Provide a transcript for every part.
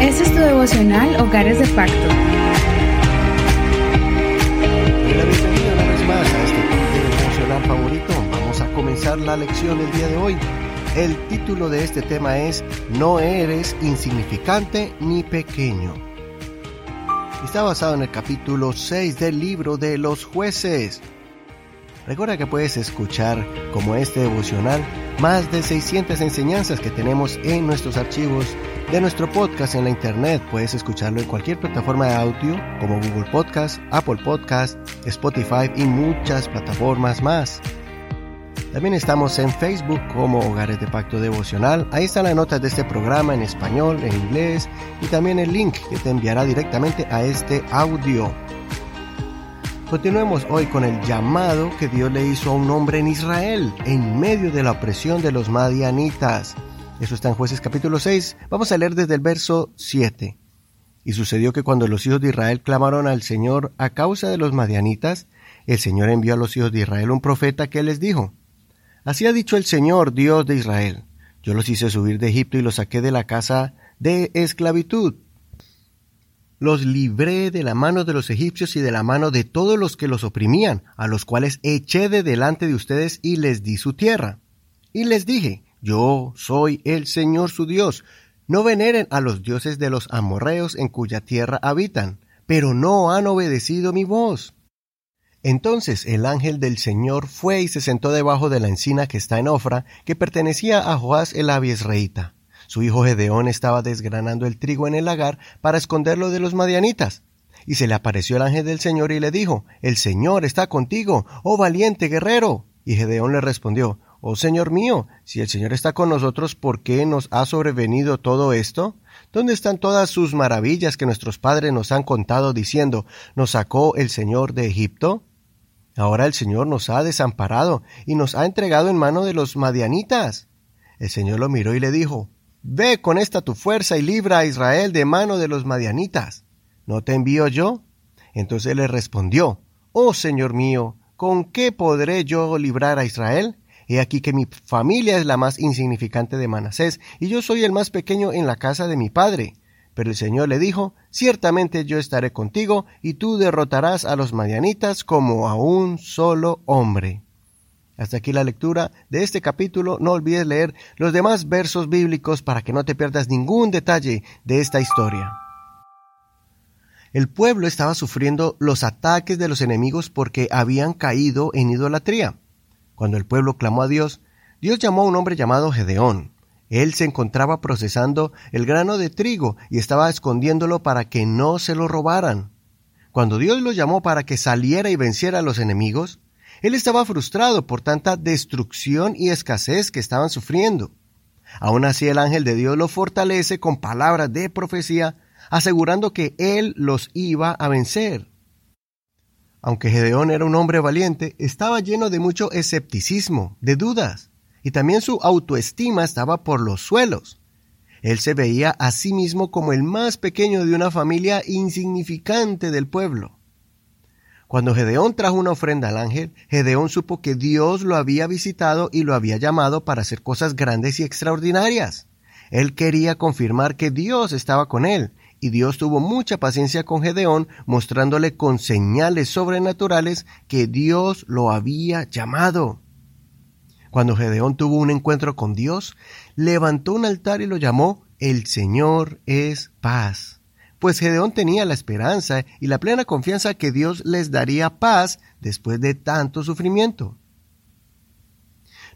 Este es tu devocional Hogares de Pacto. este devocional favorito. Vamos a comenzar la lección del día de hoy. El título de este tema es No eres insignificante ni pequeño. Está basado en el capítulo 6 del libro de los jueces. Recuerda que puedes escuchar como este devocional más de 600 enseñanzas que tenemos en nuestros archivos de nuestro podcast en la internet. Puedes escucharlo en cualquier plataforma de audio como Google Podcast, Apple Podcast, Spotify y muchas plataformas más. También estamos en Facebook como Hogares de Pacto Devocional. Ahí están las notas de este programa en español, en inglés y también el link que te enviará directamente a este audio. Continuemos hoy con el llamado que Dios le hizo a un hombre en Israel en medio de la opresión de los madianitas. Eso está en jueces capítulo 6. Vamos a leer desde el verso 7. Y sucedió que cuando los hijos de Israel clamaron al Señor a causa de los madianitas, el Señor envió a los hijos de Israel un profeta que les dijo, Así ha dicho el Señor, Dios de Israel, yo los hice subir de Egipto y los saqué de la casa de esclavitud los libré de la mano de los egipcios y de la mano de todos los que los oprimían, a los cuales eché de delante de ustedes y les di su tierra. Y les dije, yo soy el Señor su Dios. No veneren a los dioses de los amorreos en cuya tierra habitan, pero no han obedecido mi voz. Entonces el ángel del Señor fue y se sentó debajo de la encina que está en Ofra, que pertenecía a Joás el abiesreíta. Su hijo Gedeón estaba desgranando el trigo en el lagar para esconderlo de los madianitas. Y se le apareció el ángel del Señor y le dijo, El Señor está contigo, oh valiente guerrero. Y Gedeón le respondió, Oh Señor mío, si el Señor está con nosotros, ¿por qué nos ha sobrevenido todo esto? ¿Dónde están todas sus maravillas que nuestros padres nos han contado diciendo, ¿nos sacó el Señor de Egipto? Ahora el Señor nos ha desamparado y nos ha entregado en mano de los madianitas. El Señor lo miró y le dijo, Ve con esta tu fuerza y libra a Israel de mano de los madianitas. ¿No te envío yo? Entonces le respondió, Oh Señor mío, ¿con qué podré yo librar a Israel? He aquí que mi familia es la más insignificante de Manasés, y yo soy el más pequeño en la casa de mi padre. Pero el Señor le dijo, Ciertamente yo estaré contigo, y tú derrotarás a los madianitas como a un solo hombre. Hasta aquí la lectura de este capítulo. No olvides leer los demás versos bíblicos para que no te pierdas ningún detalle de esta historia. El pueblo estaba sufriendo los ataques de los enemigos porque habían caído en idolatría. Cuando el pueblo clamó a Dios, Dios llamó a un hombre llamado Gedeón. Él se encontraba procesando el grano de trigo y estaba escondiéndolo para que no se lo robaran. Cuando Dios lo llamó para que saliera y venciera a los enemigos, él estaba frustrado por tanta destrucción y escasez que estaban sufriendo. Aún así el ángel de Dios lo fortalece con palabras de profecía, asegurando que él los iba a vencer. Aunque Gedeón era un hombre valiente, estaba lleno de mucho escepticismo, de dudas, y también su autoestima estaba por los suelos. Él se veía a sí mismo como el más pequeño de una familia insignificante del pueblo. Cuando Gedeón trajo una ofrenda al ángel, Gedeón supo que Dios lo había visitado y lo había llamado para hacer cosas grandes y extraordinarias. Él quería confirmar que Dios estaba con él, y Dios tuvo mucha paciencia con Gedeón, mostrándole con señales sobrenaturales que Dios lo había llamado. Cuando Gedeón tuvo un encuentro con Dios, levantó un altar y lo llamó El Señor es paz pues Gedeón tenía la esperanza y la plena confianza que Dios les daría paz después de tanto sufrimiento.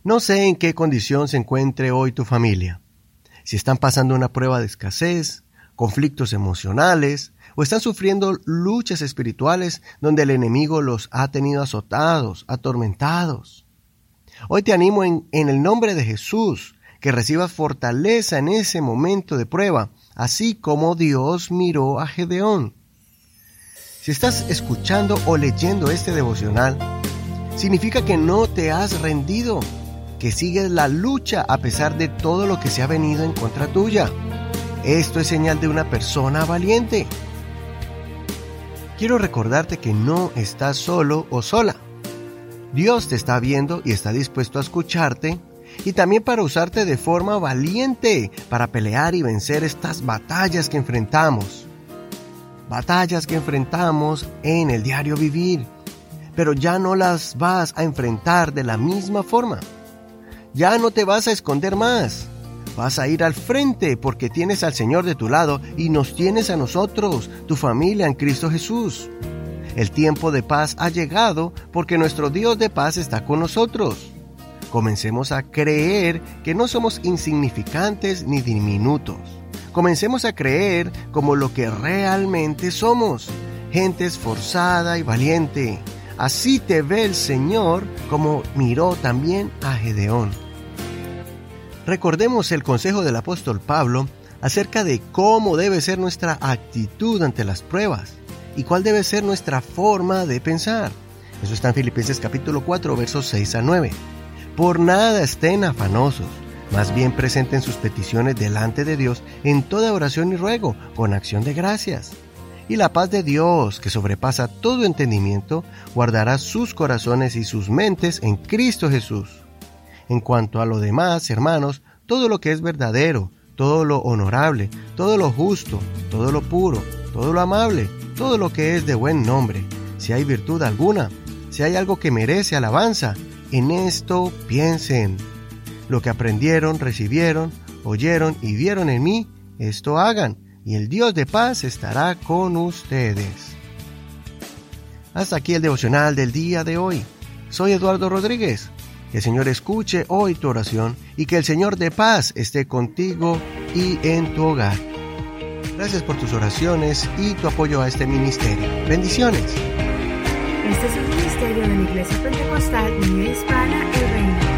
No sé en qué condición se encuentre hoy tu familia, si están pasando una prueba de escasez, conflictos emocionales, o están sufriendo luchas espirituales donde el enemigo los ha tenido azotados, atormentados. Hoy te animo en, el nombre de Jesús que recibas fortaleza en ese momento de prueba así como Dios miró a Gedeón. Si estás escuchando o leyendo este devocional, significa que no te has rendido, que sigues la lucha a pesar de todo lo que se ha venido en contra tuya. Esto es señal de una persona valiente. Quiero recordarte que no estás solo o sola. Dios te está viendo y está dispuesto a escucharte y también para usarte de forma valiente para pelear y vencer estas batallas que enfrentamos. Batallas que enfrentamos en el diario vivir, pero ya no las vas a enfrentar de la misma forma. Ya no te vas a esconder más. Vas a ir al frente porque tienes al Señor de tu lado y nos tienes a nosotros, tu familia en Cristo Jesús. El tiempo de paz ha llegado porque nuestro Dios de paz está con nosotros. Comencemos a creer que no somos insignificantes ni diminutos. Comencemos a creer como lo que realmente somos, gente esforzada y valiente. Así te ve el Señor como miró también a Gedeón. Recordemos el consejo del apóstol Pablo acerca de cómo debe ser nuestra actitud ante las pruebas y cuál debe ser nuestra forma de pensar. Eso está en Filipenses capítulo 4 versos 6 a 9. Por nada estén afanosos, más bien presenten sus peticiones delante de Dios en toda oración y ruego, con acción de gracias. Y la paz de Dios, que sobrepasa todo entendimiento, guardará sus corazones y sus mentes en Cristo Jesús. En cuanto a lo demás, hermanos, todo lo que es verdadero, todo lo honorable, todo lo justo, todo lo puro, todo lo amable, todo lo que es de buen nombre, si hay virtud alguna, si hay algo que merece alabanza, en esto piensen. Lo que aprendieron, recibieron, oyeron y vieron en mí, esto hagan, y el Dios de paz estará con ustedes. Hasta aquí el devocional del día de hoy. Soy Eduardo Rodríguez. Que el Señor escuche hoy tu oración y que el Señor de paz esté contigo y en tu hogar. Gracias por tus oraciones y tu apoyo a este ministerio. Bendiciones. Este es un ministerio de la Iglesia Pentecostal Unida Hispana